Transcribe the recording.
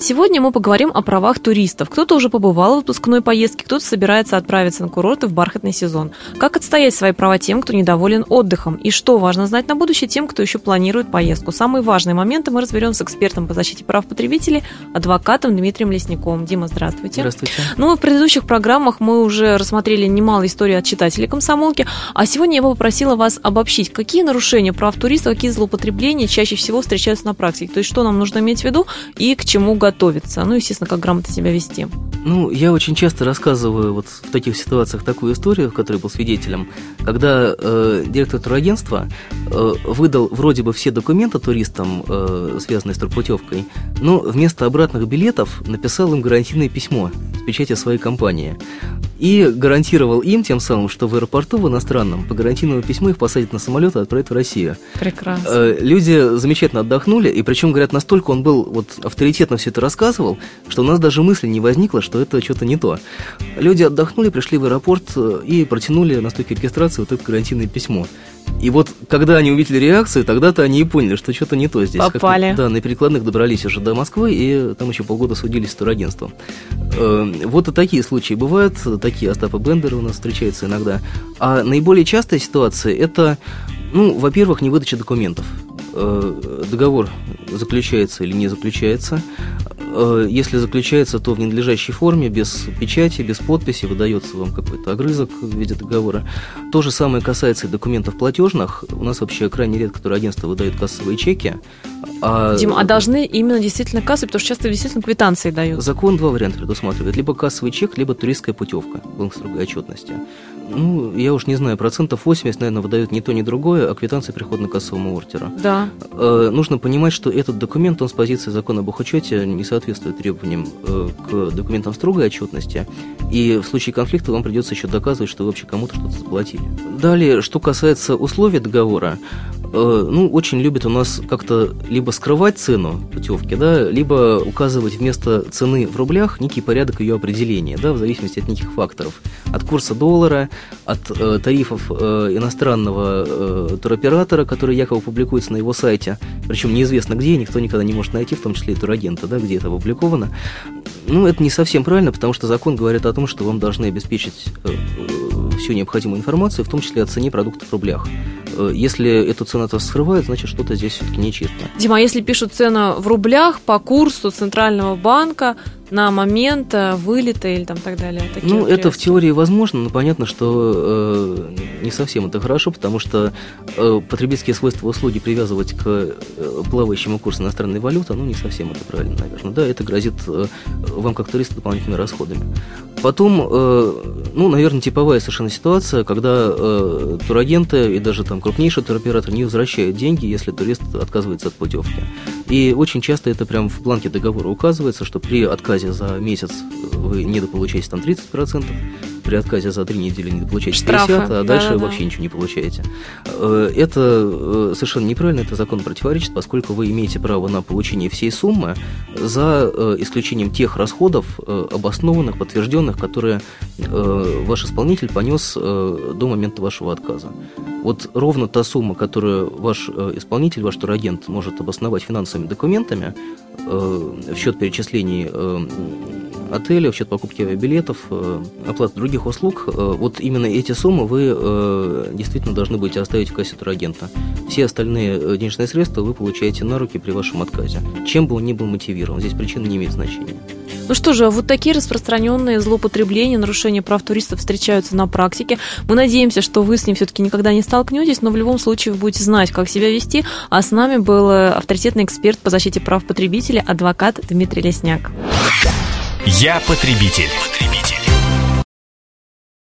Сегодня мы поговорим о правах туристов. Кто-то уже побывал в отпускной поездке, кто-то собирается отправиться на курорты в бархатный сезон. Как отстоять свои права тем, кто недоволен отдыхом? И что важно знать на будущее тем, кто еще планирует поездку? Самые важные моменты мы разберем с экспертом по защите прав потребителей, адвокатом Дмитрием Лесниковым. Дима, здравствуйте. Здравствуйте. Ну, в предыдущих программах мы уже рассмотрели немало историй от читателей комсомолки, а сегодня я бы попросила вас обобщить, какие нарушения прав туристов, какие злоупотребления чаще всего встречаются на практике. То есть, что нам нужно иметь в виду и к чему готовиться готовиться, ну, естественно, как грамотно себя вести. Ну, я очень часто рассказываю вот в таких ситуациях такую историю, в которой был свидетелем, когда э, директор турагентства э, выдал вроде бы все документы туристам, э, связанные с турпутевкой, но вместо обратных билетов написал им гарантийное письмо с печатью своей компании и гарантировал им тем самым, что в аэропорту в иностранном по гарантийному письму их посадят на самолет и отправят в Россию. Прекрасно. Э, люди замечательно отдохнули, и причем, говорят, настолько он был вот авторитетно все это рассказывал, что у нас даже мысли не возникло, что это что-то не то. Люди отдохнули, пришли в аэропорт э, и протянули на стойке регистрации вот это гарантийное письмо. И вот, когда они увидели реакцию, тогда-то они и поняли, что что-то не то здесь. Попали. Да, на перекладных добрались уже до Москвы, и там еще полгода судились с турагентством. Э, вот и такие случаи бывают, такие Остапа Бендера у нас встречаются иногда. А наиболее частая ситуация – это, ну, во-первых, не выдача документов. Э, договор заключается или не заключается. Э, если заключается, то в ненадлежащей форме, без печати, без подписи, выдается вам какой-то огрызок в виде договора. То же самое касается и документов платежных. У нас вообще крайне редко турагентство выдают кассовые чеки. А... Дим, а должны именно действительно кассы, потому что часто действительно квитанции дают. Закон два варианта предусматривает. Либо кассовый чек, либо туристская путевка в строгой отчетности. Ну, я уж не знаю, процентов 80, наверное, выдают ни то, ни другое, а квитанции приходят на кассовому ордера. Да. Э, нужно понимать, что этот документ, он с позиции закона об учете не соответствует требованиям э, к документам строгой отчетности, и в случае конфликта вам придется еще доказывать, что вы вообще кому-то что-то заплатили. Далее, что касается условий договора, ну, очень любят у нас как-то либо скрывать цену путевки, да, либо указывать вместо цены в рублях некий порядок ее определения, да, в зависимости от неких факторов. От курса доллара, от э, тарифов э, иностранного э, туроператора, который якобы публикуется на его сайте, причем неизвестно где, никто никогда не может найти, в том числе и турагента, да, где это опубликовано. Ну, это не совсем правильно, потому что закон говорит о том, что вам должны обеспечить э, э всю необходимую информацию, в том числе о цене продуктов в рублях. Э, если эту цену-то скрывают, значит, что-то здесь все-таки нечисто. Дима, а если пишут цену в рублях по курсу Центрального банка, на момент э, вылета или там так далее? ну, это в теории возможно, но понятно, что э, не совсем это хорошо, потому что э, потребительские свойства услуги привязывать к э, плавающему курсу иностранной валюты, ну, не совсем это правильно, наверное. Да, это грозит э, вам как туристу дополнительными расходами. Потом, э, ну, наверное, типовая совершенно ситуация, когда э, турагенты и даже там крупнейший туроператор не возвращают деньги, если турист отказывается от путевки. И очень часто это прям в планке договора указывается, что при отказе за месяц вы недополучаете там 30%, при отказе за три недели не получаете 50, Штрафы. а дальше да, да, вообще ничего не получаете. Э, это э, совершенно неправильно, это закон противоречит, поскольку вы имеете право на получение всей суммы за э, исключением тех расходов, обоснованных, подтвержденных, которые ваш исполнитель понес до момента вашего отказа. Вот ровно та сумма, которую ваш исполнитель, ваш турагент может обосновать финансовыми документами в счет перечислений отеля, в счет покупки авиабилетов, э, оплаты других услуг, э, вот именно эти суммы вы э, действительно должны будете оставить в кассе турагента. Все остальные денежные средства вы получаете на руки при вашем отказе. Чем бы он ни был мотивирован, здесь причина не имеет значения. Ну что же, вот такие распространенные злоупотребления, нарушения прав туристов встречаются на практике. Мы надеемся, что вы с ним все-таки никогда не столкнетесь, но в любом случае вы будете знать, как себя вести. А с нами был авторитетный эксперт по защите прав потребителей, адвокат Дмитрий Лесняк. Я потребитель. потребитель.